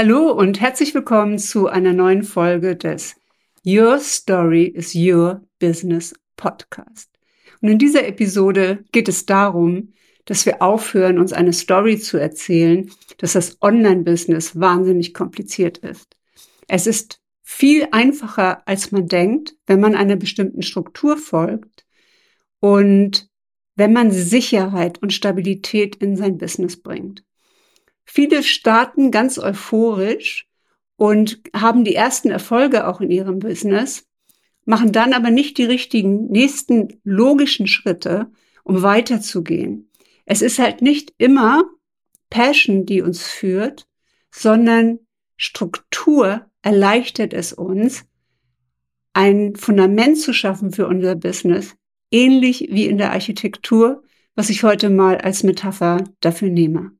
Hallo und herzlich willkommen zu einer neuen Folge des Your Story is Your Business Podcast. Und in dieser Episode geht es darum, dass wir aufhören, uns eine Story zu erzählen, dass das Online-Business wahnsinnig kompliziert ist. Es ist viel einfacher, als man denkt, wenn man einer bestimmten Struktur folgt und wenn man Sicherheit und Stabilität in sein Business bringt. Viele starten ganz euphorisch und haben die ersten Erfolge auch in ihrem Business, machen dann aber nicht die richtigen nächsten logischen Schritte, um weiterzugehen. Es ist halt nicht immer Passion, die uns führt, sondern Struktur erleichtert es uns, ein Fundament zu schaffen für unser Business, ähnlich wie in der Architektur, was ich heute mal als Metapher dafür nehme.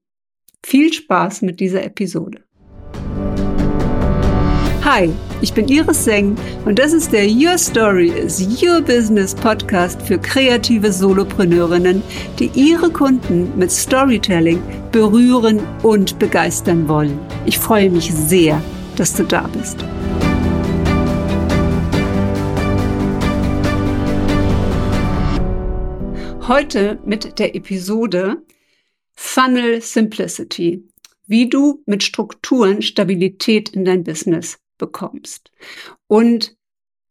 Viel Spaß mit dieser Episode. Hi, ich bin Iris Seng und das ist der Your Story is Your Business Podcast für kreative Solopreneurinnen, die ihre Kunden mit Storytelling berühren und begeistern wollen. Ich freue mich sehr, dass du da bist. Heute mit der Episode Funnel Simplicity, wie du mit Strukturen Stabilität in dein Business bekommst. Und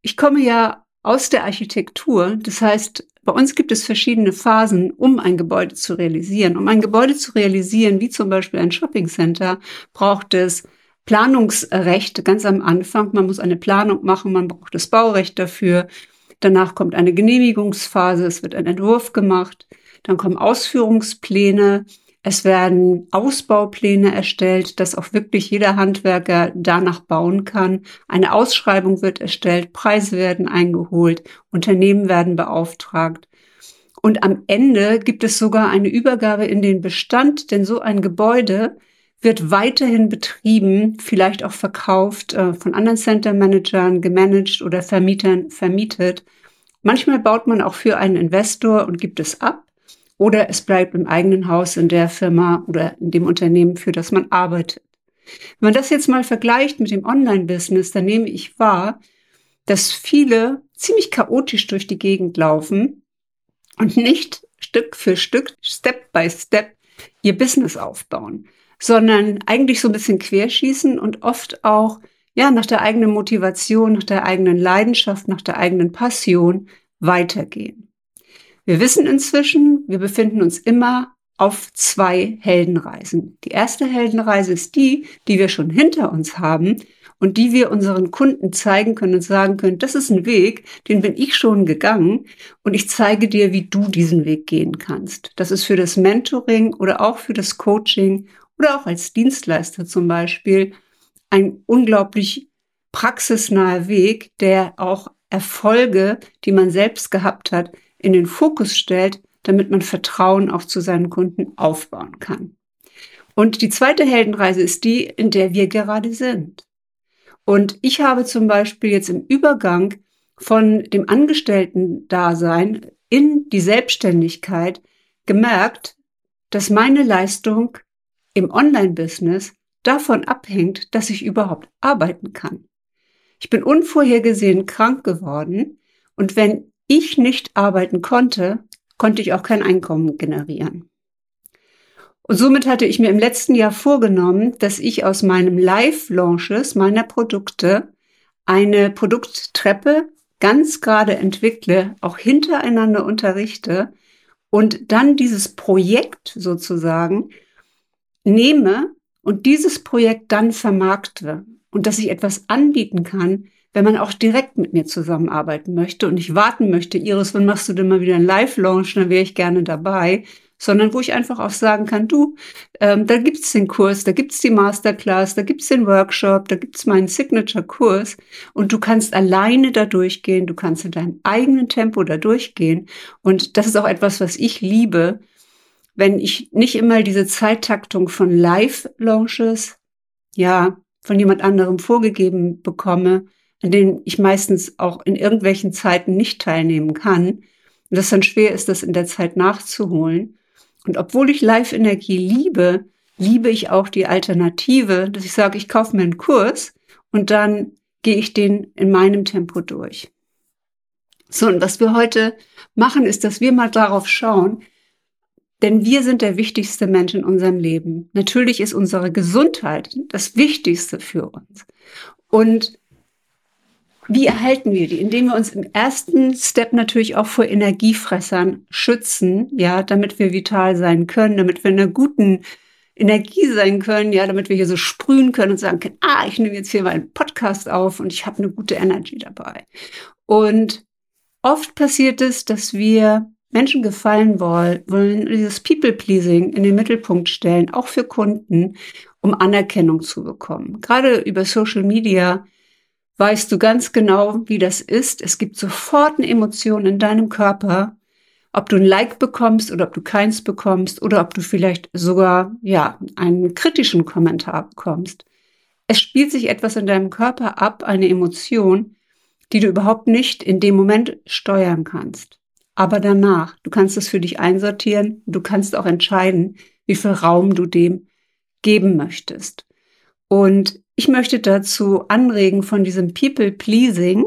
ich komme ja aus der Architektur, das heißt, bei uns gibt es verschiedene Phasen, um ein Gebäude zu realisieren. Um ein Gebäude zu realisieren, wie zum Beispiel ein Shopping Center, braucht es Planungsrecht ganz am Anfang. Man muss eine Planung machen, man braucht das Baurecht dafür. Danach kommt eine Genehmigungsphase, es wird ein Entwurf gemacht. Dann kommen Ausführungspläne. Es werden Ausbaupläne erstellt, dass auch wirklich jeder Handwerker danach bauen kann. Eine Ausschreibung wird erstellt, Preise werden eingeholt, Unternehmen werden beauftragt. Und am Ende gibt es sogar eine Übergabe in den Bestand, denn so ein Gebäude wird weiterhin betrieben, vielleicht auch verkauft, äh, von anderen Center Managern gemanagt oder Vermietern vermietet. Manchmal baut man auch für einen Investor und gibt es ab oder es bleibt im eigenen Haus in der Firma oder in dem Unternehmen, für das man arbeitet. Wenn man das jetzt mal vergleicht mit dem Online-Business, dann nehme ich wahr, dass viele ziemlich chaotisch durch die Gegend laufen und nicht Stück für Stück, Step by Step ihr Business aufbauen, sondern eigentlich so ein bisschen querschießen und oft auch ja nach der eigenen Motivation, nach der eigenen Leidenschaft, nach der eigenen Passion weitergehen. Wir wissen inzwischen, wir befinden uns immer auf zwei Heldenreisen. Die erste Heldenreise ist die, die wir schon hinter uns haben und die wir unseren Kunden zeigen können und sagen können, das ist ein Weg, den bin ich schon gegangen und ich zeige dir, wie du diesen Weg gehen kannst. Das ist für das Mentoring oder auch für das Coaching oder auch als Dienstleister zum Beispiel ein unglaublich praxisnaher Weg, der auch Erfolge, die man selbst gehabt hat, in den Fokus stellt, damit man Vertrauen auch zu seinen Kunden aufbauen kann. Und die zweite Heldenreise ist die, in der wir gerade sind. Und ich habe zum Beispiel jetzt im Übergang von dem Angestellten-Dasein in die Selbstständigkeit gemerkt, dass meine Leistung im Online-Business davon abhängt, dass ich überhaupt arbeiten kann. Ich bin unvorhergesehen krank geworden und wenn ich nicht arbeiten konnte, konnte ich auch kein Einkommen generieren. Und somit hatte ich mir im letzten Jahr vorgenommen, dass ich aus meinem Live-Launches meiner Produkte eine Produkttreppe ganz gerade entwickle, auch hintereinander unterrichte und dann dieses Projekt sozusagen nehme und dieses Projekt dann vermarkte und dass ich etwas anbieten kann, wenn man auch direkt mit mir zusammenarbeiten möchte und nicht warten möchte, Iris, wann machst du denn mal wieder einen Live-Launch, dann wäre ich gerne dabei, sondern wo ich einfach auch sagen kann, du, ähm, da gibt's den Kurs, da gibt's die Masterclass, da gibt's den Workshop, da gibt's meinen Signature-Kurs. Und du kannst alleine da durchgehen, du kannst in deinem eigenen Tempo da durchgehen. Und das ist auch etwas, was ich liebe, wenn ich nicht immer diese Zeittaktung von Live-Launches, ja, von jemand anderem vorgegeben bekomme, an denen ich meistens auch in irgendwelchen Zeiten nicht teilnehmen kann und das dann schwer ist, das in der Zeit nachzuholen. Und obwohl ich Live-Energie liebe, liebe ich auch die Alternative, dass ich sage, ich kaufe mir einen Kurs und dann gehe ich den in meinem Tempo durch. So, und was wir heute machen, ist, dass wir mal darauf schauen, denn wir sind der wichtigste Mensch in unserem Leben. Natürlich ist unsere Gesundheit das Wichtigste für uns. Und wie erhalten wir die? Indem wir uns im ersten Step natürlich auch vor Energiefressern schützen, ja, damit wir vital sein können, damit wir in einer guten Energie sein können, ja, damit wir hier so sprühen können und sagen können, ah, ich nehme jetzt hier meinen Podcast auf und ich habe eine gute Energy dabei. Und oft passiert es, dass wir Menschen gefallen wollen, dieses People-Pleasing in den Mittelpunkt stellen, auch für Kunden, um Anerkennung zu bekommen. Gerade über Social Media weißt du ganz genau, wie das ist. Es gibt sofort eine Emotion in deinem Körper, ob du ein Like bekommst oder ob du keins bekommst oder ob du vielleicht sogar, ja, einen kritischen Kommentar bekommst. Es spielt sich etwas in deinem Körper ab, eine Emotion, die du überhaupt nicht in dem Moment steuern kannst. Aber danach, du kannst es für dich einsortieren, du kannst auch entscheiden, wie viel Raum du dem geben möchtest. Und ich möchte dazu anregen von diesem People Pleasing,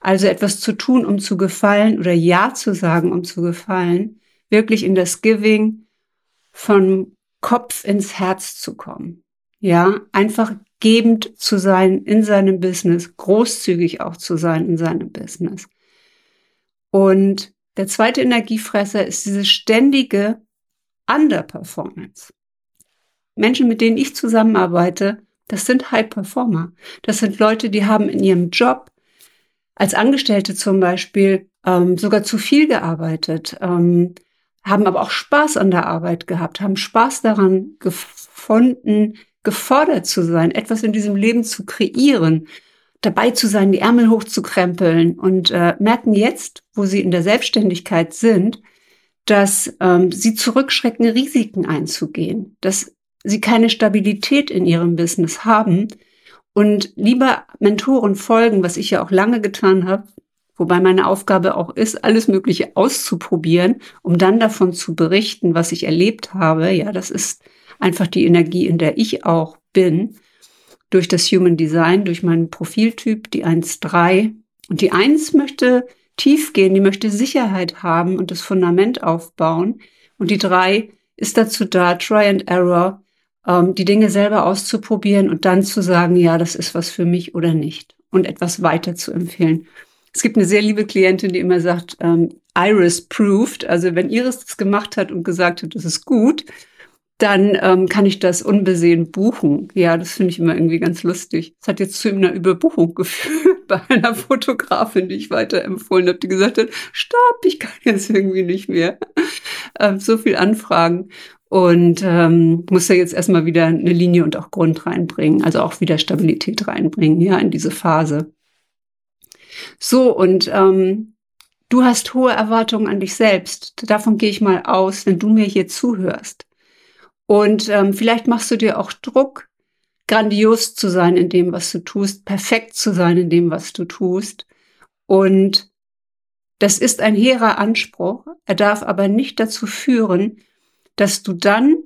also etwas zu tun, um zu gefallen oder Ja zu sagen, um zu gefallen, wirklich in das Giving von Kopf ins Herz zu kommen. Ja, einfach gebend zu sein in seinem Business, großzügig auch zu sein in seinem Business. Und der zweite Energiefresser ist diese ständige Underperformance. Menschen, mit denen ich zusammenarbeite, das sind High Performer. Das sind Leute, die haben in ihrem Job als Angestellte zum Beispiel ähm, sogar zu viel gearbeitet, ähm, haben aber auch Spaß an der Arbeit gehabt, haben Spaß daran gefunden, gefordert zu sein, etwas in diesem Leben zu kreieren, dabei zu sein, die Ärmel hochzukrempeln und äh, merken jetzt, wo sie in der Selbstständigkeit sind, dass ähm, sie zurückschrecken, Risiken einzugehen, dass sie keine Stabilität in ihrem Business haben und lieber Mentoren folgen, was ich ja auch lange getan habe, wobei meine Aufgabe auch ist, alles Mögliche auszuprobieren, um dann davon zu berichten, was ich erlebt habe. Ja, das ist einfach die Energie, in der ich auch bin, durch das Human Design, durch meinen Profiltyp, die 1.3. Und die 1 möchte tief gehen, die möchte Sicherheit haben und das Fundament aufbauen. Und die 3 ist dazu da, Try and Error, ähm, die Dinge selber auszuprobieren und dann zu sagen, ja, das ist was für mich oder nicht und etwas weiter zu empfehlen. Es gibt eine sehr liebe Klientin, die immer sagt, ähm, Iris proved, also wenn Iris das gemacht hat und gesagt hat, das ist gut, dann ähm, kann ich das unbesehen buchen. Ja, das finde ich immer irgendwie ganz lustig. Es hat jetzt zu einer Überbuchung geführt bei einer Fotografin, die ich weiterempfohlen habe, die gesagt hat, stopp, ich kann jetzt irgendwie nicht mehr. Ähm, so viel Anfragen und ähm, muss da jetzt erstmal wieder eine Linie und auch Grund reinbringen, also auch wieder Stabilität reinbringen, ja, in diese Phase. So, und ähm, du hast hohe Erwartungen an dich selbst. Davon gehe ich mal aus, wenn du mir hier zuhörst. Und ähm, vielleicht machst du dir auch Druck, grandios zu sein in dem, was du tust, perfekt zu sein in dem, was du tust. Und das ist ein hehrer Anspruch. Er darf aber nicht dazu führen, dass du dann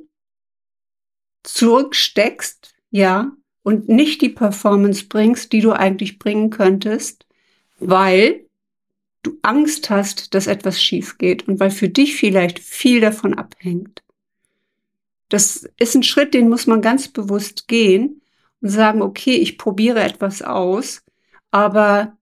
zurücksteckst, ja, und nicht die Performance bringst, die du eigentlich bringen könntest, weil du Angst hast, dass etwas schief geht und weil für dich vielleicht viel davon abhängt. Das ist ein Schritt, den muss man ganz bewusst gehen und sagen, okay, ich probiere etwas aus, aber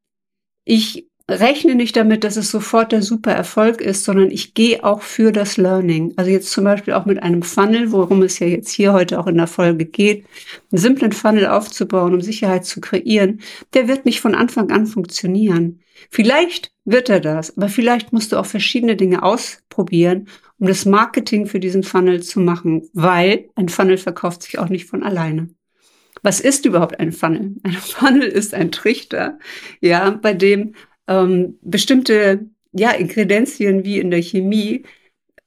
ich rechne nicht damit, dass es sofort der super Erfolg ist, sondern ich gehe auch für das Learning. Also jetzt zum Beispiel auch mit einem Funnel, worum es ja jetzt hier heute auch in der Folge geht, einen simplen Funnel aufzubauen, um Sicherheit zu kreieren, der wird nicht von Anfang an funktionieren. Vielleicht wird er das, aber vielleicht musst du auch verschiedene Dinge ausprobieren, um das Marketing für diesen Funnel zu machen, weil ein Funnel verkauft sich auch nicht von alleine. Was ist überhaupt ein Funnel? Ein Funnel ist ein Trichter, ja, bei dem ähm, bestimmte ja, Ingredienzien wie in der Chemie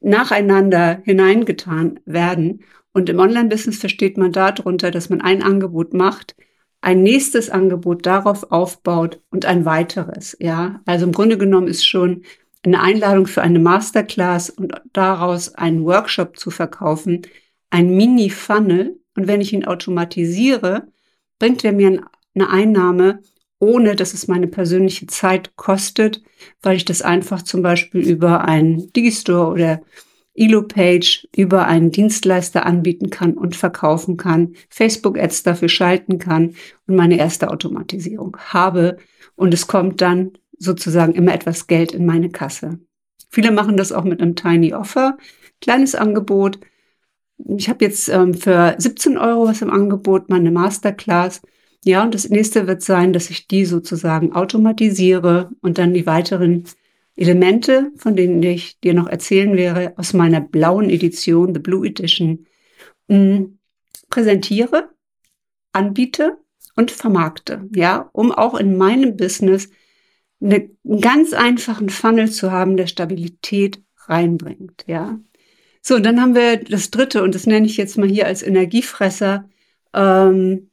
nacheinander hineingetan werden. Und im Online-Business versteht man darunter, dass man ein Angebot macht, ein nächstes Angebot darauf aufbaut und ein weiteres. Ja, also im Grunde genommen ist schon eine Einladung für eine Masterclass und daraus einen Workshop zu verkaufen, ein Mini-Funnel und wenn ich ihn automatisiere, bringt er mir eine Einnahme, ohne dass es meine persönliche Zeit kostet, weil ich das einfach zum Beispiel über einen Digistore oder Elo-Page über einen Dienstleister anbieten kann und verkaufen kann, Facebook-Ads dafür schalten kann und meine erste Automatisierung habe. Und es kommt dann sozusagen immer etwas Geld in meine Kasse. Viele machen das auch mit einem Tiny Offer, kleines Angebot. Ich habe jetzt ähm, für 17 Euro was im Angebot, meine Masterclass. Ja, und das nächste wird sein, dass ich die sozusagen automatisiere und dann die weiteren Elemente, von denen ich dir noch erzählen wäre, aus meiner blauen Edition, The Blue Edition, mm, präsentiere, anbiete und vermarkte, ja, um auch in meinem Business eine, einen ganz einfachen Funnel zu haben, der Stabilität reinbringt, ja. So, und dann haben wir das dritte, und das nenne ich jetzt mal hier als Energiefresser, ähm,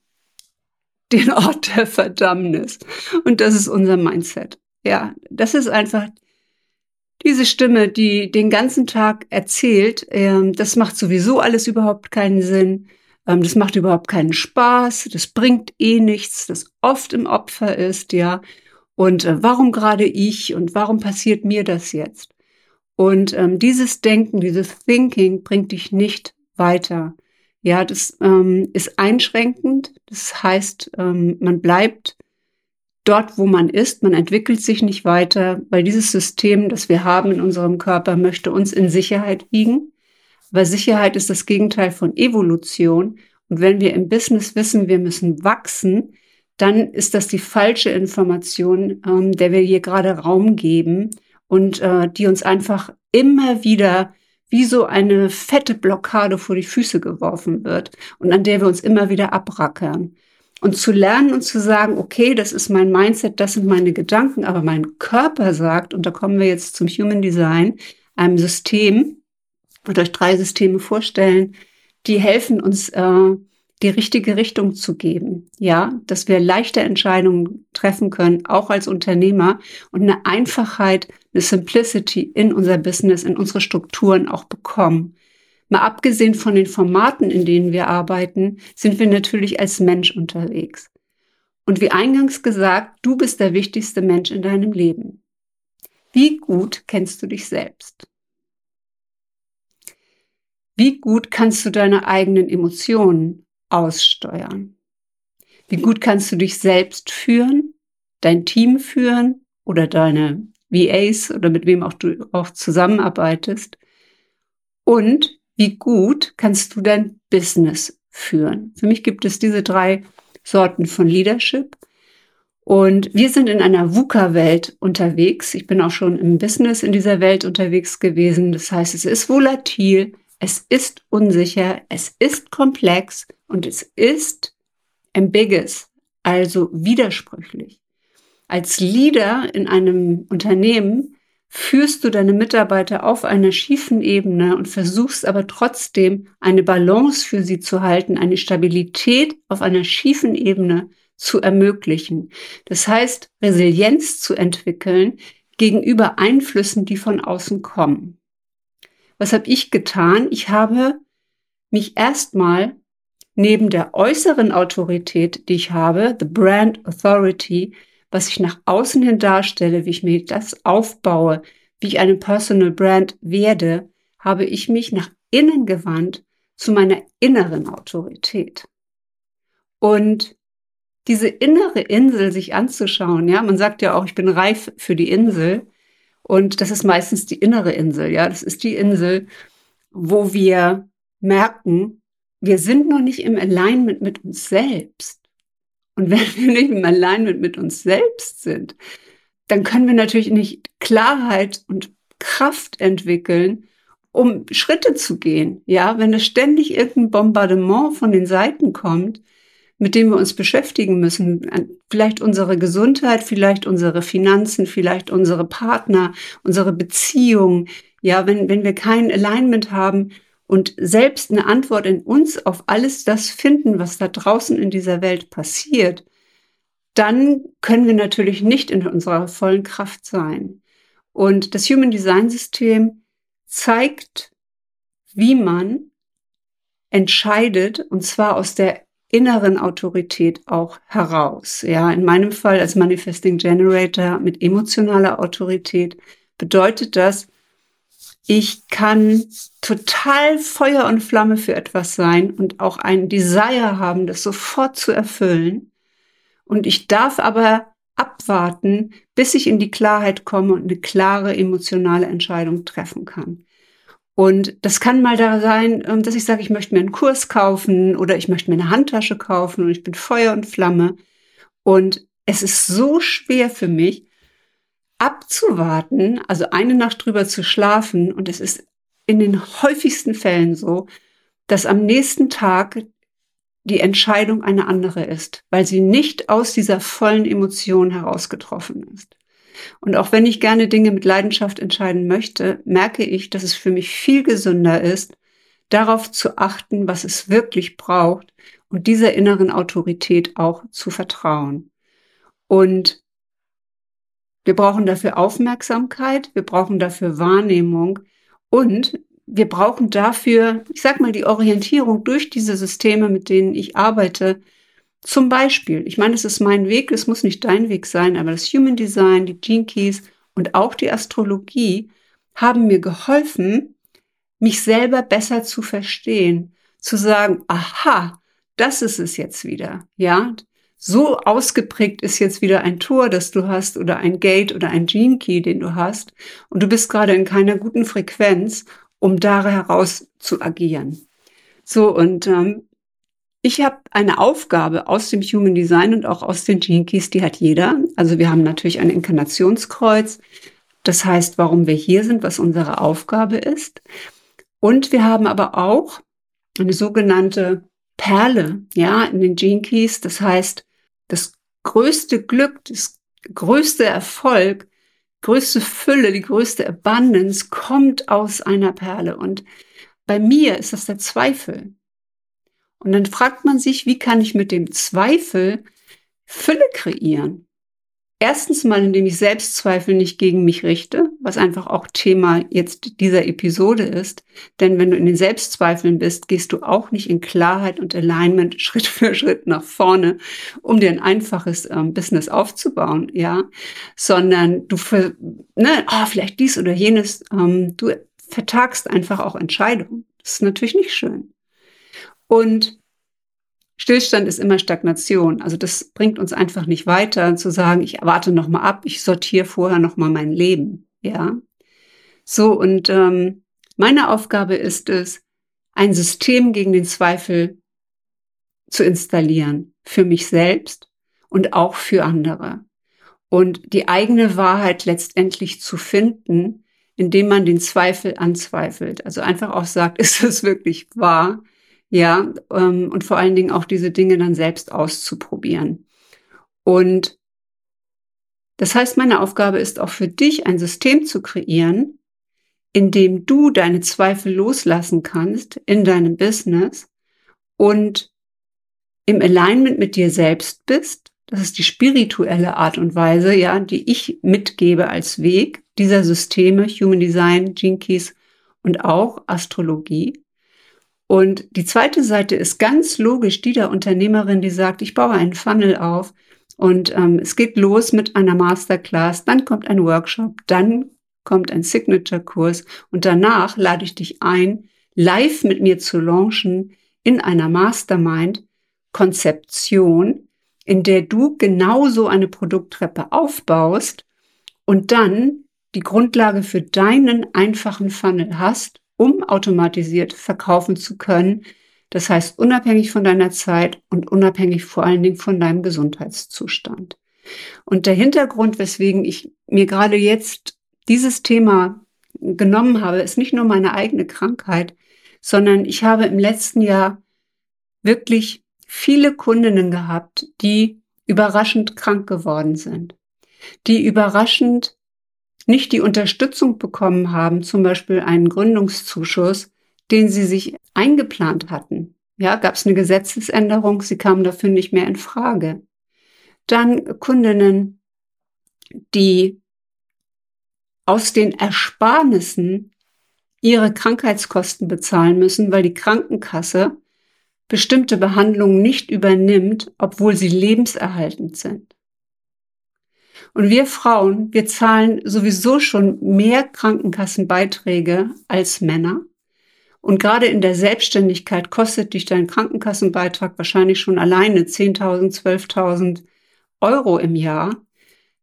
den Ort der Verdammnis. Und das ist unser Mindset. Ja, das ist einfach diese Stimme, die den ganzen Tag erzählt, ähm, das macht sowieso alles überhaupt keinen Sinn. Ähm, das macht überhaupt keinen Spaß. Das bringt eh nichts, das oft im Opfer ist, ja. Und äh, warum gerade ich und warum passiert mir das jetzt? Und ähm, dieses Denken, dieses Thinking bringt dich nicht weiter. Ja, das ähm, ist einschränkend. Das heißt, ähm, man bleibt dort, wo man ist. Man entwickelt sich nicht weiter, weil dieses System, das wir haben in unserem Körper, möchte uns in Sicherheit wiegen. Weil Sicherheit ist das Gegenteil von Evolution. Und wenn wir im Business wissen, wir müssen wachsen, dann ist das die falsche Information, ähm, der wir hier gerade Raum geben und äh, die uns einfach immer wieder wie so eine fette Blockade vor die Füße geworfen wird und an der wir uns immer wieder abrackern. Und zu lernen und zu sagen, okay, das ist mein Mindset, das sind meine Gedanken, aber mein Körper sagt, und da kommen wir jetzt zum Human Design, einem System, und euch drei Systeme vorstellen, die helfen uns, äh, die richtige Richtung zu geben. Ja, dass wir leichte Entscheidungen treffen können, auch als Unternehmer und eine Einfachheit, eine Simplicity in unser Business, in unsere Strukturen auch bekommen. Mal abgesehen von den Formaten, in denen wir arbeiten, sind wir natürlich als Mensch unterwegs. Und wie eingangs gesagt, du bist der wichtigste Mensch in deinem Leben. Wie gut kennst du dich selbst? Wie gut kannst du deine eigenen Emotionen aussteuern? Wie gut kannst du dich selbst führen, dein Team führen oder deine VAs oder mit wem auch du auch zusammenarbeitest? Und wie gut kannst du dein Business führen? Für mich gibt es diese drei Sorten von Leadership. Und wir sind in einer VUCA-Welt unterwegs. Ich bin auch schon im Business in dieser Welt unterwegs gewesen. Das heißt, es ist volatil, es ist unsicher, es ist komplex und es ist ambiguous, also widersprüchlich. Als Leader in einem Unternehmen führst du deine Mitarbeiter auf einer schiefen Ebene und versuchst aber trotzdem eine Balance für sie zu halten, eine Stabilität auf einer schiefen Ebene zu ermöglichen. Das heißt, Resilienz zu entwickeln gegenüber Einflüssen, die von außen kommen. Was habe ich getan? Ich habe mich erstmal neben der äußeren Autorität, die ich habe, the Brand Authority, was ich nach außen hin darstelle, wie ich mir das aufbaue, wie ich eine Personal Brand werde, habe ich mich nach innen gewandt zu meiner inneren Autorität. Und diese innere Insel sich anzuschauen, ja, man sagt ja auch, ich bin reif für die Insel. Und das ist meistens die innere Insel, ja, das ist die Insel, wo wir merken, wir sind noch nicht im Alignment mit uns selbst. Und wenn wir nicht im Alignment mit uns selbst sind, dann können wir natürlich nicht Klarheit und Kraft entwickeln, um Schritte zu gehen. Ja, wenn es ständig irgendein Bombardement von den Seiten kommt, mit dem wir uns beschäftigen müssen, vielleicht unsere Gesundheit, vielleicht unsere Finanzen, vielleicht unsere Partner, unsere Beziehungen. Ja, wenn, wenn wir kein Alignment haben, und selbst eine Antwort in uns auf alles das finden, was da draußen in dieser Welt passiert, dann können wir natürlich nicht in unserer vollen Kraft sein. Und das Human Design System zeigt, wie man entscheidet und zwar aus der inneren Autorität auch heraus. Ja, in meinem Fall als Manifesting Generator mit emotionaler Autorität bedeutet das, ich kann total Feuer und Flamme für etwas sein und auch einen Desire haben, das sofort zu erfüllen. Und ich darf aber abwarten, bis ich in die Klarheit komme und eine klare emotionale Entscheidung treffen kann. Und das kann mal da sein, ähm, dass ich sage, ich möchte mir einen Kurs kaufen oder ich möchte mir eine Handtasche kaufen und ich bin Feuer und Flamme. Und es ist so schwer für mich, abzuwarten, also eine Nacht drüber zu schlafen. Und es ist in den häufigsten Fällen so, dass am nächsten Tag die Entscheidung eine andere ist, weil sie nicht aus dieser vollen Emotion heraus getroffen ist. Und auch wenn ich gerne Dinge mit Leidenschaft entscheiden möchte, merke ich, dass es für mich viel gesünder ist, darauf zu achten, was es wirklich braucht und dieser inneren Autorität auch zu vertrauen. Und wir brauchen dafür Aufmerksamkeit, wir brauchen dafür Wahrnehmung und wir brauchen dafür, ich sag mal, die Orientierung durch diese Systeme, mit denen ich arbeite, zum Beispiel, ich meine, es ist mein Weg, es muss nicht dein Weg sein, aber das Human Design, die Gene Keys und auch die Astrologie haben mir geholfen, mich selber besser zu verstehen, zu sagen, aha, das ist es jetzt wieder, ja. So ausgeprägt ist jetzt wieder ein Tor, das du hast oder ein Gate oder ein Gene Key, den du hast und du bist gerade in keiner guten Frequenz, um da heraus zu agieren. So, und ähm, ich habe eine Aufgabe aus dem Human Design und auch aus den Gene Keys, die hat jeder. Also wir haben natürlich ein Inkarnationskreuz. Das heißt, warum wir hier sind, was unsere Aufgabe ist. Und wir haben aber auch eine sogenannte Perle, ja, in den Gene Keys. Das heißt, das größte Glück, das größte Erfolg, größte Fülle, die größte Abundance kommt aus einer Perle. Und bei mir ist das der Zweifel. Und dann fragt man sich, wie kann ich mit dem Zweifel Fülle kreieren? Erstens mal, indem ich Selbstzweifel nicht gegen mich richte, was einfach auch Thema jetzt dieser Episode ist. Denn wenn du in den Selbstzweifeln bist, gehst du auch nicht in Klarheit und Alignment Schritt für Schritt nach vorne, um dir ein einfaches ähm, Business aufzubauen, ja, sondern du, für, ne, oh, vielleicht dies oder jenes, ähm, du vertagst einfach auch Entscheidungen. Das ist natürlich nicht schön. Und Stillstand ist immer Stagnation. Also das bringt uns einfach nicht weiter, zu sagen, ich warte noch mal ab, ich sortiere vorher noch mal mein Leben. Ja, so und ähm, meine Aufgabe ist es, ein System gegen den Zweifel zu installieren für mich selbst und auch für andere und die eigene Wahrheit letztendlich zu finden, indem man den Zweifel anzweifelt. Also einfach auch sagt, ist es wirklich wahr? Ja, ähm, und vor allen Dingen auch diese Dinge dann selbst auszuprobieren. Und das heißt, meine Aufgabe ist auch für dich ein System zu kreieren, in dem du deine Zweifel loslassen kannst in deinem Business und im Alignment mit dir selbst bist. Das ist die spirituelle Art und Weise, ja, die ich mitgebe als Weg dieser Systeme, Human Design, Keys und auch Astrologie. Und die zweite Seite ist ganz logisch die der Unternehmerin, die sagt, ich baue einen Funnel auf und ähm, es geht los mit einer Masterclass, dann kommt ein Workshop, dann kommt ein Signature-Kurs und danach lade ich dich ein, live mit mir zu launchen in einer Mastermind-Konzeption, in der du genauso eine Produkttreppe aufbaust und dann die Grundlage für deinen einfachen Funnel hast um automatisiert verkaufen zu können. Das heißt, unabhängig von deiner Zeit und unabhängig vor allen Dingen von deinem Gesundheitszustand. Und der Hintergrund, weswegen ich mir gerade jetzt dieses Thema genommen habe, ist nicht nur meine eigene Krankheit, sondern ich habe im letzten Jahr wirklich viele Kundinnen gehabt, die überraschend krank geworden sind, die überraschend nicht die Unterstützung bekommen haben, zum Beispiel einen Gründungszuschuss, den sie sich eingeplant hatten. Ja, gab es eine Gesetzesänderung, sie kamen dafür nicht mehr in Frage. Dann Kundinnen, die aus den Ersparnissen ihre Krankheitskosten bezahlen müssen, weil die Krankenkasse bestimmte Behandlungen nicht übernimmt, obwohl sie lebenserhaltend sind. Und wir Frauen, wir zahlen sowieso schon mehr Krankenkassenbeiträge als Männer. Und gerade in der Selbstständigkeit kostet dich dein Krankenkassenbeitrag wahrscheinlich schon alleine 10.000, 12.000 Euro im Jahr,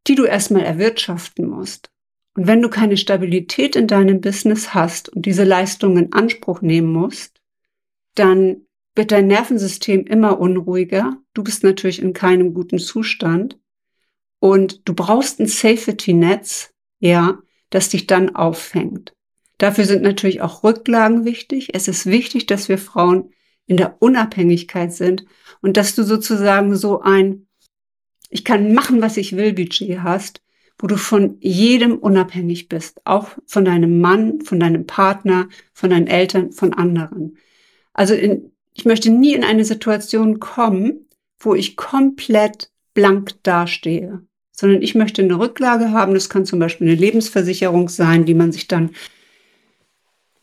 die du erstmal erwirtschaften musst. Und wenn du keine Stabilität in deinem Business hast und diese Leistung in Anspruch nehmen musst, dann wird dein Nervensystem immer unruhiger. Du bist natürlich in keinem guten Zustand. Und du brauchst ein Safety-Netz, ja, das dich dann auffängt. Dafür sind natürlich auch Rücklagen wichtig. Es ist wichtig, dass wir Frauen in der Unabhängigkeit sind und dass du sozusagen so ein Ich kann machen, was ich will Budget hast, wo du von jedem unabhängig bist, auch von deinem Mann, von deinem Partner, von deinen Eltern, von anderen. Also in, ich möchte nie in eine Situation kommen, wo ich komplett blank dastehe, sondern ich möchte eine Rücklage haben. Das kann zum Beispiel eine Lebensversicherung sein, die man sich dann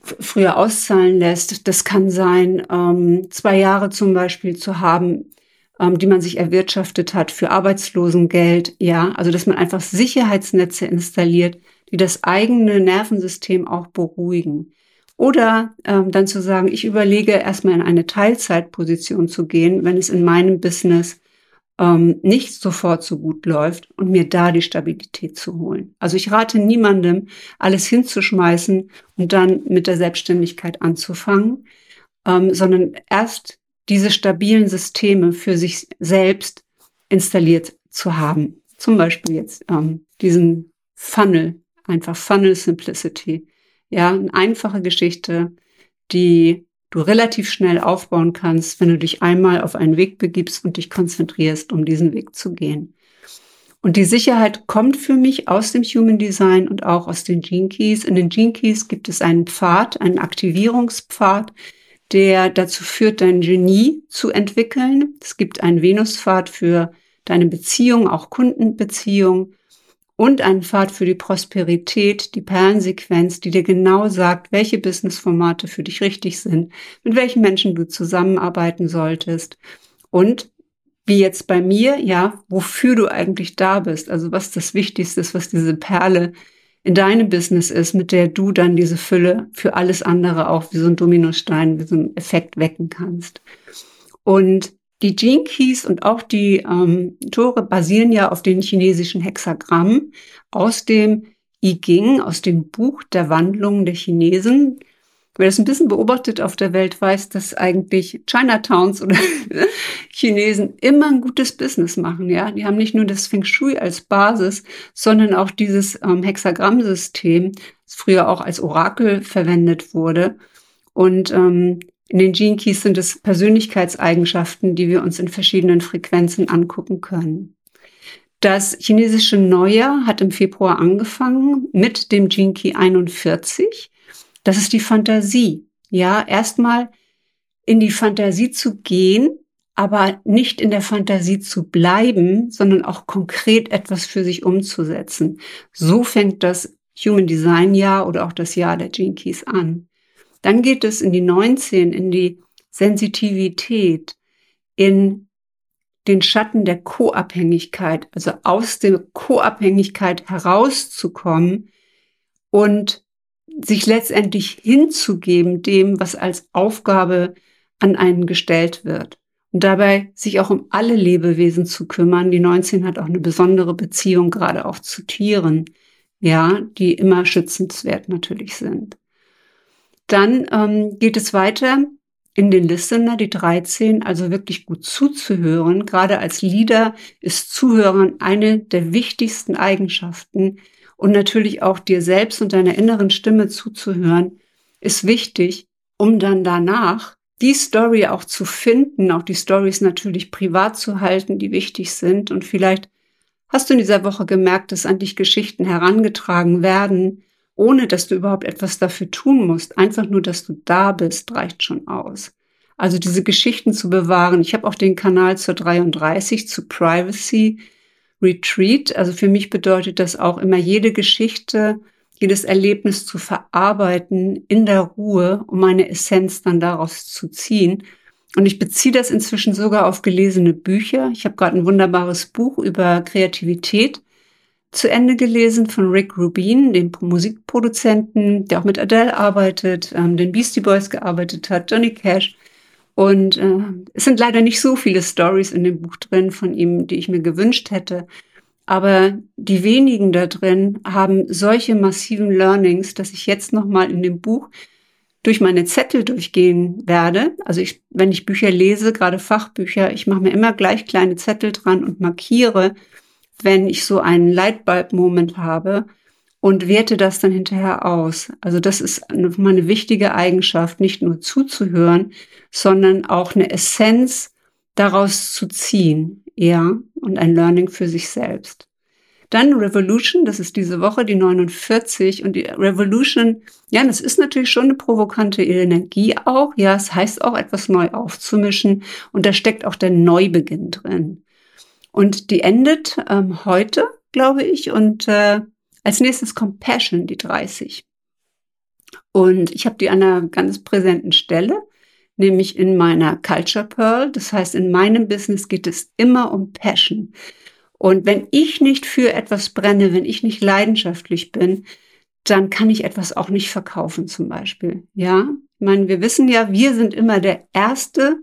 früher auszahlen lässt. Das kann sein, ähm, zwei Jahre zum Beispiel zu haben, ähm, die man sich erwirtschaftet hat für Arbeitslosengeld. Ja, also dass man einfach Sicherheitsnetze installiert, die das eigene Nervensystem auch beruhigen. Oder ähm, dann zu sagen, ich überlege erstmal in eine Teilzeitposition zu gehen, wenn es in meinem Business ähm, nicht sofort so gut läuft und mir da die Stabilität zu holen. Also ich rate niemandem, alles hinzuschmeißen und dann mit der Selbstständigkeit anzufangen, ähm, sondern erst diese stabilen Systeme für sich selbst installiert zu haben. Zum Beispiel jetzt ähm, diesen Funnel, einfach Funnel Simplicity. Ja, eine einfache Geschichte, die du relativ schnell aufbauen kannst, wenn du dich einmal auf einen Weg begibst und dich konzentrierst, um diesen Weg zu gehen. Und die Sicherheit kommt für mich aus dem Human Design und auch aus den Gene Keys. In den Gene Keys gibt es einen Pfad, einen Aktivierungspfad, der dazu führt, dein Genie zu entwickeln. Es gibt einen Venuspfad für deine Beziehung, auch Kundenbeziehung und einen Pfad für die Prosperität, die Perlensequenz, die dir genau sagt, welche Businessformate für dich richtig sind, mit welchen Menschen du zusammenarbeiten solltest und wie jetzt bei mir, ja, wofür du eigentlich da bist, also was das Wichtigste ist, was diese Perle in deinem Business ist, mit der du dann diese Fülle für alles andere auch wie so ein Dominostein, wie so ein Effekt wecken kannst. Und die Gene und auch die ähm, Tore basieren ja auf den chinesischen Hexagrammen aus dem I Ging, aus dem Buch der Wandlungen der Chinesen. Wer das ein bisschen beobachtet auf der Welt, weiß, dass eigentlich Chinatowns oder Chinesen immer ein gutes Business machen. Ja, die haben nicht nur das Feng Shui als Basis, sondern auch dieses ähm, Hexagrammsystem, das früher auch als Orakel verwendet wurde. Und ähm, in den Gene Keys sind es Persönlichkeitseigenschaften, die wir uns in verschiedenen Frequenzen angucken können. Das chinesische Neujahr hat im Februar angefangen mit dem Gene Key 41 das ist die Fantasie. Ja, erstmal in die Fantasie zu gehen, aber nicht in der Fantasie zu bleiben, sondern auch konkret etwas für sich umzusetzen. So fängt das Human Design Jahr oder auch das Jahr der Gene Keys an. Dann geht es in die 19, in die Sensitivität, in den Schatten der Co-Abhängigkeit, also aus der Co-Abhängigkeit herauszukommen und sich letztendlich hinzugeben dem, was als Aufgabe an einen gestellt wird. Und dabei sich auch um alle Lebewesen zu kümmern. Die 19 hat auch eine besondere Beziehung gerade auch zu Tieren, ja, die immer schützenswert natürlich sind. Dann ähm, geht es weiter in den Listener, die 13, also wirklich gut zuzuhören. Gerade als Leader ist Zuhören eine der wichtigsten Eigenschaften, und natürlich auch dir selbst und deiner inneren Stimme zuzuhören, ist wichtig, um dann danach die Story auch zu finden, auch die Stories natürlich privat zu halten, die wichtig sind. Und vielleicht hast du in dieser Woche gemerkt, dass an dich Geschichten herangetragen werden, ohne dass du überhaupt etwas dafür tun musst. Einfach nur, dass du da bist, reicht schon aus. Also diese Geschichten zu bewahren. Ich habe auch den Kanal zur 33 zu Privacy Retreat. Also für mich bedeutet das auch immer jede Geschichte, jedes Erlebnis zu verarbeiten in der Ruhe, um meine Essenz dann daraus zu ziehen. Und ich beziehe das inzwischen sogar auf gelesene Bücher. Ich habe gerade ein wunderbares Buch über Kreativität zu Ende gelesen von Rick Rubin, dem Musikproduzenten, der auch mit Adele arbeitet, ähm, den Beastie Boys gearbeitet hat, Johnny Cash. Und äh, es sind leider nicht so viele Stories in dem Buch drin von ihm, die ich mir gewünscht hätte. Aber die wenigen da drin haben solche massiven Learnings, dass ich jetzt nochmal in dem Buch durch meine Zettel durchgehen werde. Also ich, wenn ich Bücher lese, gerade Fachbücher, ich mache mir immer gleich kleine Zettel dran und markiere, wenn ich so einen Lightbulb-Moment habe und werte das dann hinterher aus. Also das ist eine, eine wichtige Eigenschaft, nicht nur zuzuhören, sondern auch eine Essenz daraus zu ziehen, ja, und ein Learning für sich selbst. Dann Revolution, das ist diese Woche die 49 und die Revolution, ja, das ist natürlich schon eine provokante Energie auch, ja, es heißt auch etwas neu aufzumischen und da steckt auch der Neubeginn drin. Und die endet ähm, heute, glaube ich, und äh, als nächstes Compassion, die 30. Und ich habe die an einer ganz präsenten Stelle, nämlich in meiner Culture Pearl. Das heißt, in meinem Business geht es immer um Passion. Und wenn ich nicht für etwas brenne, wenn ich nicht leidenschaftlich bin, dann kann ich etwas auch nicht verkaufen zum Beispiel. Ja, ich meine, wir wissen ja, wir sind immer der erste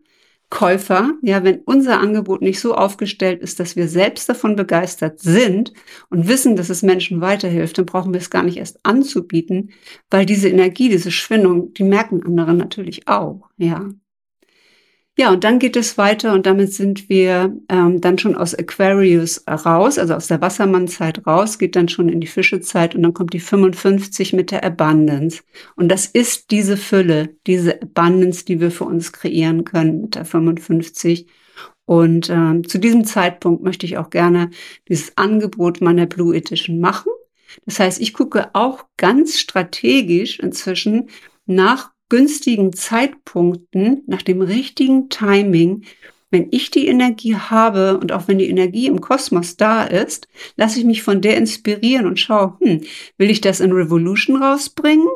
Käufer. Ja, wenn unser Angebot nicht so aufgestellt ist, dass wir selbst davon begeistert sind und wissen, dass es Menschen weiterhilft, dann brauchen wir es gar nicht erst anzubieten, weil diese Energie, diese Schwindung, die merken andere natürlich auch. Ja. Ja, und dann geht es weiter und damit sind wir ähm, dann schon aus Aquarius raus, also aus der Wassermannzeit raus, geht dann schon in die Fischezeit und dann kommt die 55 mit der Abundance. Und das ist diese Fülle, diese Abundance, die wir für uns kreieren können mit der 55. Und ähm, zu diesem Zeitpunkt möchte ich auch gerne dieses Angebot meiner Blue Edition machen. Das heißt, ich gucke auch ganz strategisch inzwischen nach günstigen Zeitpunkten, nach dem richtigen Timing, wenn ich die Energie habe und auch wenn die Energie im Kosmos da ist, lasse ich mich von der inspirieren und schaue, hm, will ich das in Revolution rausbringen?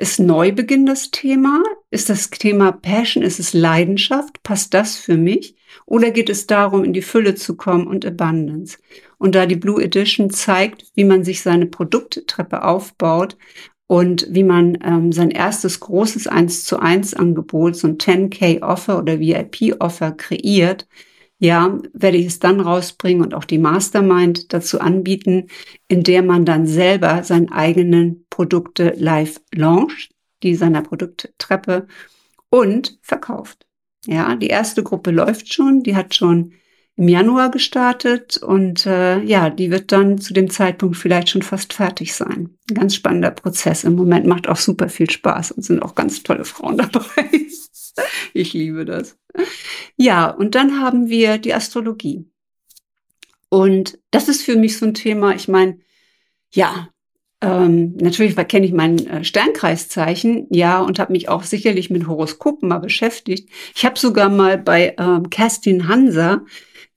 Ist Neubeginn das Thema? Ist das Thema Passion? Ist es Leidenschaft? Passt das für mich? Oder geht es darum, in die Fülle zu kommen und Abundance? Und da die Blue Edition zeigt, wie man sich seine Produkttreppe aufbaut, und wie man ähm, sein erstes großes 1 zu 1 Angebot, so ein 10K Offer oder VIP Offer kreiert, ja, werde ich es dann rausbringen und auch die Mastermind dazu anbieten, in der man dann selber seinen eigenen Produkte live launcht, die seiner Produkttreppe und verkauft. Ja, die erste Gruppe läuft schon, die hat schon im Januar gestartet und äh, ja, die wird dann zu dem Zeitpunkt vielleicht schon fast fertig sein. Ein ganz spannender Prozess. Im Moment macht auch super viel Spaß und sind auch ganz tolle Frauen dabei. ich liebe das. Ja, und dann haben wir die Astrologie. Und das ist für mich so ein Thema, ich meine, ja, ähm, natürlich kenne ich mein äh, Sternkreiszeichen, ja, und habe mich auch sicherlich mit Horoskopen mal beschäftigt. Ich habe sogar mal bei ähm, Kerstin Hanser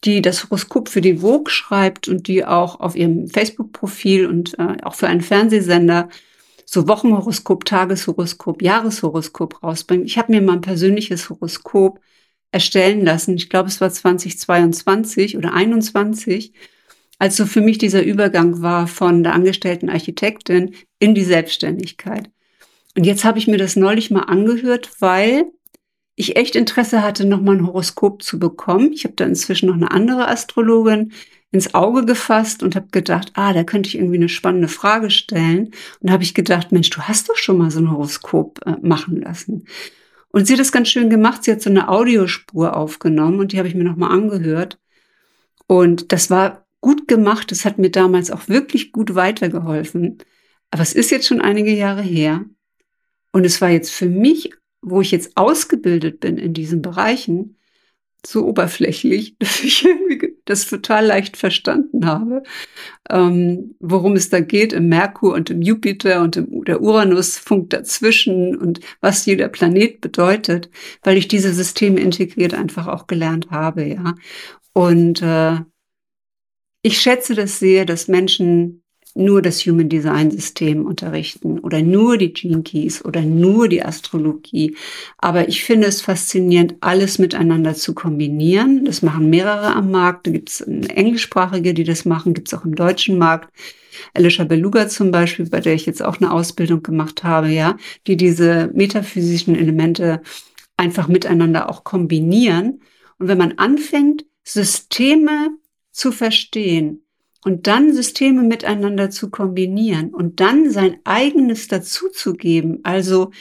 die das Horoskop für die Vogue schreibt und die auch auf ihrem Facebook-Profil und äh, auch für einen Fernsehsender so Wochenhoroskop, Tageshoroskop, Jahreshoroskop rausbringt. Ich habe mir mal ein persönliches Horoskop erstellen lassen. Ich glaube, es war 2022 oder 21, als so für mich dieser Übergang war von der angestellten Architektin in die Selbstständigkeit. Und jetzt habe ich mir das neulich mal angehört, weil ich echt Interesse hatte, nochmal ein Horoskop zu bekommen. Ich habe da inzwischen noch eine andere Astrologin ins Auge gefasst und habe gedacht, ah, da könnte ich irgendwie eine spannende Frage stellen. Und da habe ich gedacht, Mensch, du hast doch schon mal so ein Horoskop äh, machen lassen. Und sie hat das ganz schön gemacht. Sie hat so eine Audiospur aufgenommen und die habe ich mir nochmal angehört. Und das war gut gemacht. Das hat mir damals auch wirklich gut weitergeholfen. Aber es ist jetzt schon einige Jahre her. Und es war jetzt für mich wo ich jetzt ausgebildet bin in diesen Bereichen, so oberflächlich, dass ich irgendwie das total leicht verstanden habe, ähm, worum es da geht im Merkur und im Jupiter und im, der Uranus-Funk dazwischen und was jeder Planet bedeutet, weil ich diese Systeme integriert einfach auch gelernt habe, ja. Und äh, ich schätze das sehr, dass Menschen nur das Human Design System unterrichten oder nur die Gene Keys oder nur die Astrologie. Aber ich finde es faszinierend, alles miteinander zu kombinieren. Das machen mehrere am Markt. Da gibt es englischsprachige, die das machen, gibt es auch im deutschen Markt. Alicia Beluga zum Beispiel, bei der ich jetzt auch eine Ausbildung gemacht habe, ja, die diese metaphysischen Elemente einfach miteinander auch kombinieren. Und wenn man anfängt, Systeme zu verstehen, und dann Systeme miteinander zu kombinieren und dann sein eigenes dazuzugeben. Also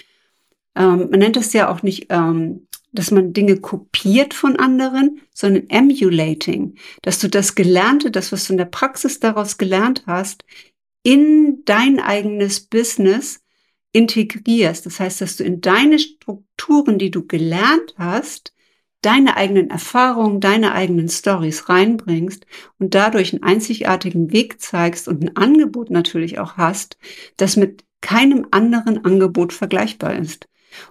ähm, man nennt das ja auch nicht, ähm, dass man Dinge kopiert von anderen, sondern emulating, dass du das Gelernte, das, was du in der Praxis daraus gelernt hast, in dein eigenes Business integrierst. Das heißt, dass du in deine Strukturen, die du gelernt hast, deine eigenen Erfahrungen, deine eigenen Stories reinbringst und dadurch einen einzigartigen Weg zeigst und ein Angebot natürlich auch hast, das mit keinem anderen Angebot vergleichbar ist.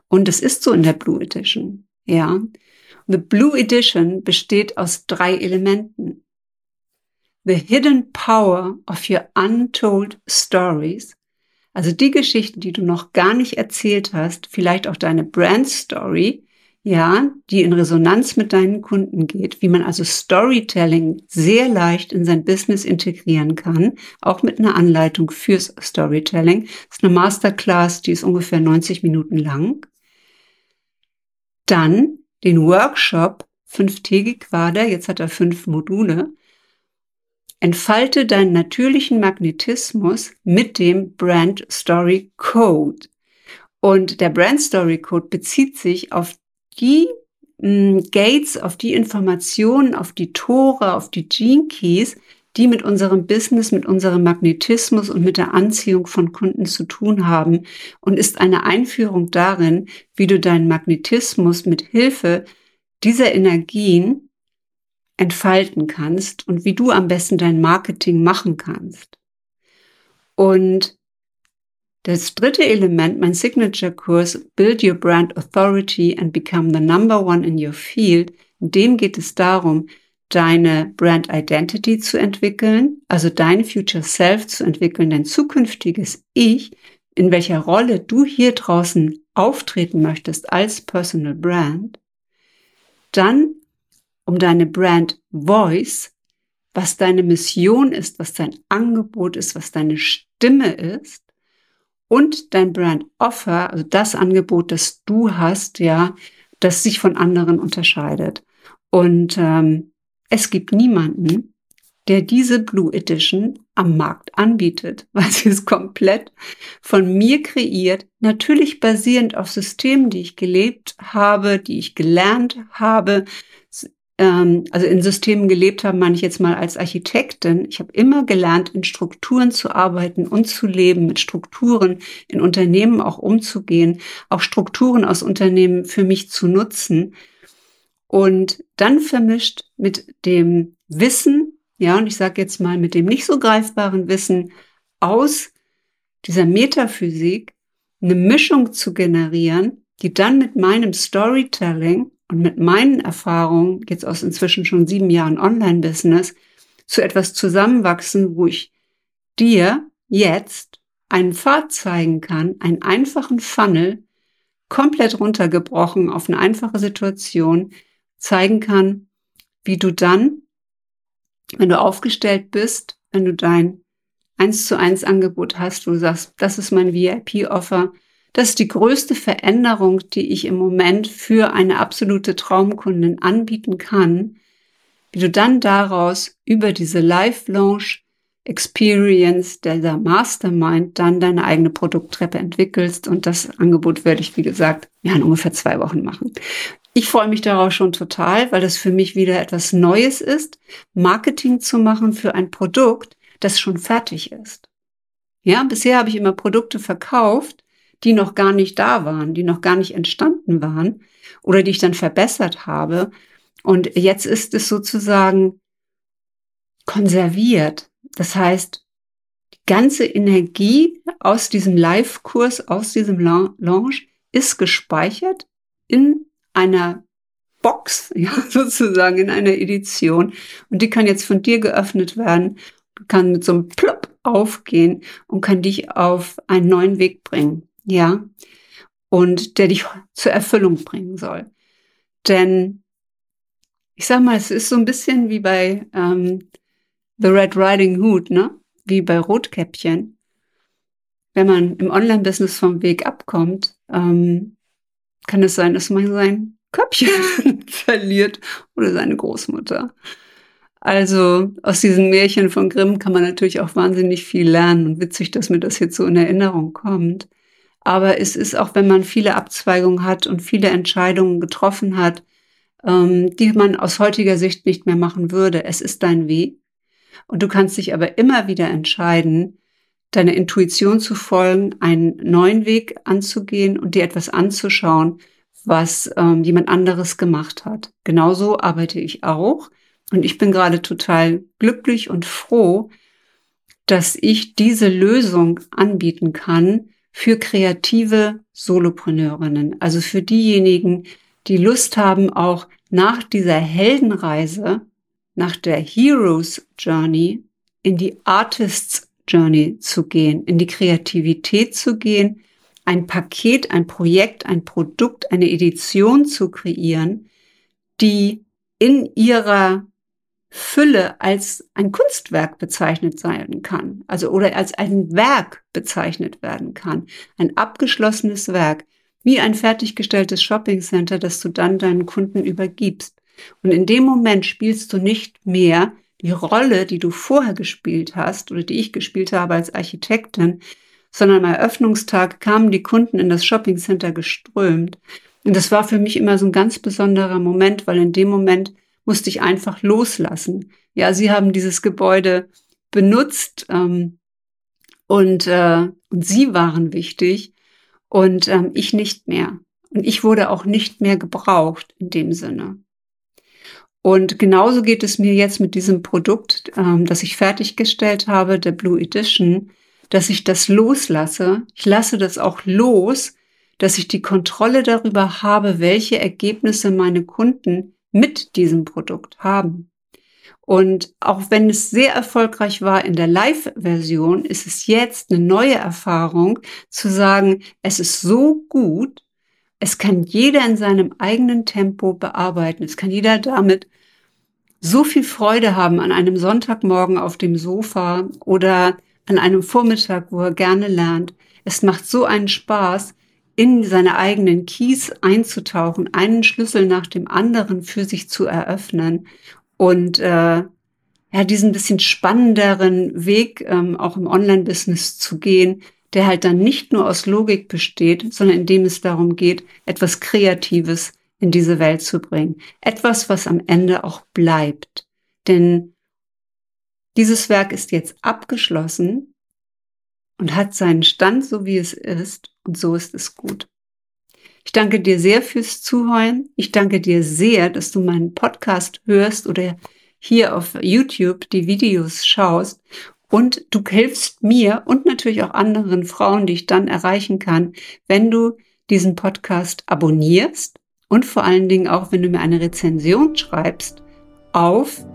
Und es ist so in der Blue Edition, ja. The Blue Edition besteht aus drei Elementen. The hidden power of your untold stories. Also die Geschichten, die du noch gar nicht erzählt hast, vielleicht auch deine Brand Story, ja, die in Resonanz mit deinen Kunden geht, wie man also Storytelling sehr leicht in sein Business integrieren kann, auch mit einer Anleitung fürs Storytelling. Das ist eine Masterclass, die ist ungefähr 90 Minuten lang. Dann den Workshop, fünftägig Quader, jetzt hat er fünf Module. Entfalte deinen natürlichen Magnetismus mit dem Brand Story Code. Und der Brand Story Code bezieht sich auf die mh, hm, Gates, auf die Informationen, auf die Tore, auf die Gene Keys, die mit unserem Business, mit unserem Magnetismus und mit der Anziehung von Kunden zu tun haben und ist eine Einführung darin, wie du deinen Magnetismus mit Hilfe dieser Energien entfalten kannst und wie du am besten dein Marketing machen kannst. Und das dritte Element, mein Signature-Kurs, Build Your Brand Authority and Become the Number One in Your Field, in dem geht es darum, deine Brand Identity zu entwickeln, also dein Future Self zu entwickeln, dein zukünftiges Ich, in welcher Rolle du hier draußen auftreten möchtest als Personal Brand. Dann um deine Brand Voice, was deine Mission ist, was dein Angebot ist, was deine Stimme ist und dein Brand Offer, also das Angebot, das du hast, ja, das sich von anderen unterscheidet. Und ähm, es gibt niemanden, der diese Blue Edition am Markt anbietet, weil sie ist komplett von mir kreiert, natürlich basierend auf Systemen, die ich gelebt habe, die ich gelernt habe, ähm, also in Systemen gelebt haben, meine ich jetzt mal als Architektin. Ich habe immer gelernt, in Strukturen zu arbeiten und zu leben, mit Strukturen in Unternehmen auch umzugehen, auch Strukturen aus Unternehmen für mich zu nutzen. Und dann vermischt mit dem Wissen, ja, und ich sage jetzt mal mit dem nicht so greifbaren Wissen aus dieser Metaphysik eine Mischung zu generieren, die dann mit meinem Storytelling und mit meinen Erfahrungen, jetzt aus inzwischen schon sieben Jahren Online-Business, zu etwas zusammenwachsen, wo ich dir jetzt einen Pfad zeigen kann, einen einfachen Funnel, komplett runtergebrochen auf eine einfache Situation, zeigen kann, wie du dann, wenn du aufgestellt bist, wenn du dein eins zu eins Angebot hast, wo du sagst, das ist mein VIP-Offer, das ist die größte Veränderung, die ich im Moment für eine absolute Traumkundin anbieten kann, wie du dann daraus über diese Live-Launch Experience der Mastermind dann deine eigene Produkttreppe entwickelst. Und das Angebot werde ich, wie gesagt, ja, in ungefähr zwei Wochen machen. Ich freue mich darauf schon total, weil das für mich wieder etwas Neues ist, Marketing zu machen für ein Produkt, das schon fertig ist. Ja, bisher habe ich immer Produkte verkauft, die noch gar nicht da waren, die noch gar nicht entstanden waren oder die ich dann verbessert habe. Und jetzt ist es sozusagen konserviert. Das heißt, die ganze Energie aus diesem Live-Kurs, aus diesem Launch ist gespeichert in einer Box, ja, sozusagen in einer Edition. Und die kann jetzt von dir geöffnet werden, kann mit so einem Plop aufgehen und kann dich auf einen neuen Weg bringen. Ja. Und der dich zur Erfüllung bringen soll. Denn ich sag mal, es ist so ein bisschen wie bei ähm, The Red Riding Hood, ne? Wie bei Rotkäppchen. Wenn man im Online-Business vom Weg abkommt, ähm, kann es sein, dass man sein Köpfchen verliert oder seine Großmutter. Also aus diesen Märchen von Grimm kann man natürlich auch wahnsinnig viel lernen und witzig, dass mir das jetzt so in Erinnerung kommt. Aber es ist auch, wenn man viele Abzweigungen hat und viele Entscheidungen getroffen hat, ähm, die man aus heutiger Sicht nicht mehr machen würde. Es ist dein Weg. Und du kannst dich aber immer wieder entscheiden, deiner Intuition zu folgen, einen neuen Weg anzugehen und dir etwas anzuschauen, was ähm, jemand anderes gemacht hat. Genauso arbeite ich auch. Und ich bin gerade total glücklich und froh, dass ich diese Lösung anbieten kann für kreative Solopreneurinnen. Also für diejenigen, die Lust haben, auch nach dieser Heldenreise, nach der Heroes Journey in die Artists Journey zu gehen, in die Kreativität zu gehen, ein Paket, ein Projekt, ein Produkt, eine Edition zu kreieren, die in ihrer Fülle als ein Kunstwerk bezeichnet sein kann, also oder als ein Werk bezeichnet werden kann, ein abgeschlossenes Werk, wie ein fertiggestelltes Shopping Center, das du dann deinen Kunden übergibst. Und in dem Moment spielst du nicht mehr die Rolle, die du vorher gespielt hast oder die ich gespielt habe als Architektin, sondern am Eröffnungstag kamen die Kunden in das Shopping Center geströmt. Und das war für mich immer so ein ganz besonderer Moment, weil in dem Moment musste ich einfach loslassen. Ja, sie haben dieses Gebäude benutzt ähm, und, äh, und sie waren wichtig und ähm, ich nicht mehr. Und ich wurde auch nicht mehr gebraucht in dem Sinne. Und genauso geht es mir jetzt mit diesem Produkt, ähm, das ich fertiggestellt habe, der Blue Edition, dass ich das loslasse. Ich lasse das auch los, dass ich die Kontrolle darüber habe, welche Ergebnisse meine Kunden mit diesem Produkt haben. Und auch wenn es sehr erfolgreich war in der Live-Version, ist es jetzt eine neue Erfahrung zu sagen, es ist so gut, es kann jeder in seinem eigenen Tempo bearbeiten. Es kann jeder damit so viel Freude haben an einem Sonntagmorgen auf dem Sofa oder an einem Vormittag, wo er gerne lernt. Es macht so einen Spaß, in seine eigenen Keys einzutauchen, einen Schlüssel nach dem anderen für sich zu eröffnen und äh, ja, diesen bisschen spannenderen Weg ähm, auch im Online-Business zu gehen, der halt dann nicht nur aus Logik besteht, sondern in dem es darum geht, etwas Kreatives in diese Welt zu bringen. Etwas, was am Ende auch bleibt. Denn dieses Werk ist jetzt abgeschlossen und hat seinen Stand so wie es ist und so ist es gut. Ich danke dir sehr fürs Zuhören. Ich danke dir sehr, dass du meinen Podcast hörst oder hier auf YouTube die Videos schaust und du hilfst mir und natürlich auch anderen Frauen, die ich dann erreichen kann, wenn du diesen Podcast abonnierst und vor allen Dingen auch, wenn du mir eine Rezension schreibst auf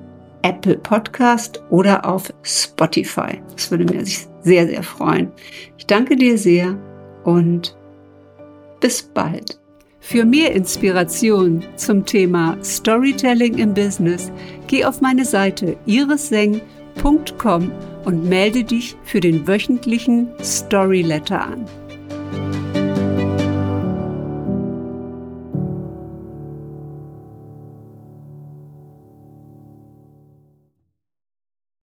Apple Podcast oder auf Spotify. Das würde mir sehr, sehr freuen. Ich danke dir sehr und bis bald. Für mehr Inspiration zum Thema Storytelling im Business, geh auf meine Seite irisseng.com und melde dich für den wöchentlichen Storyletter an.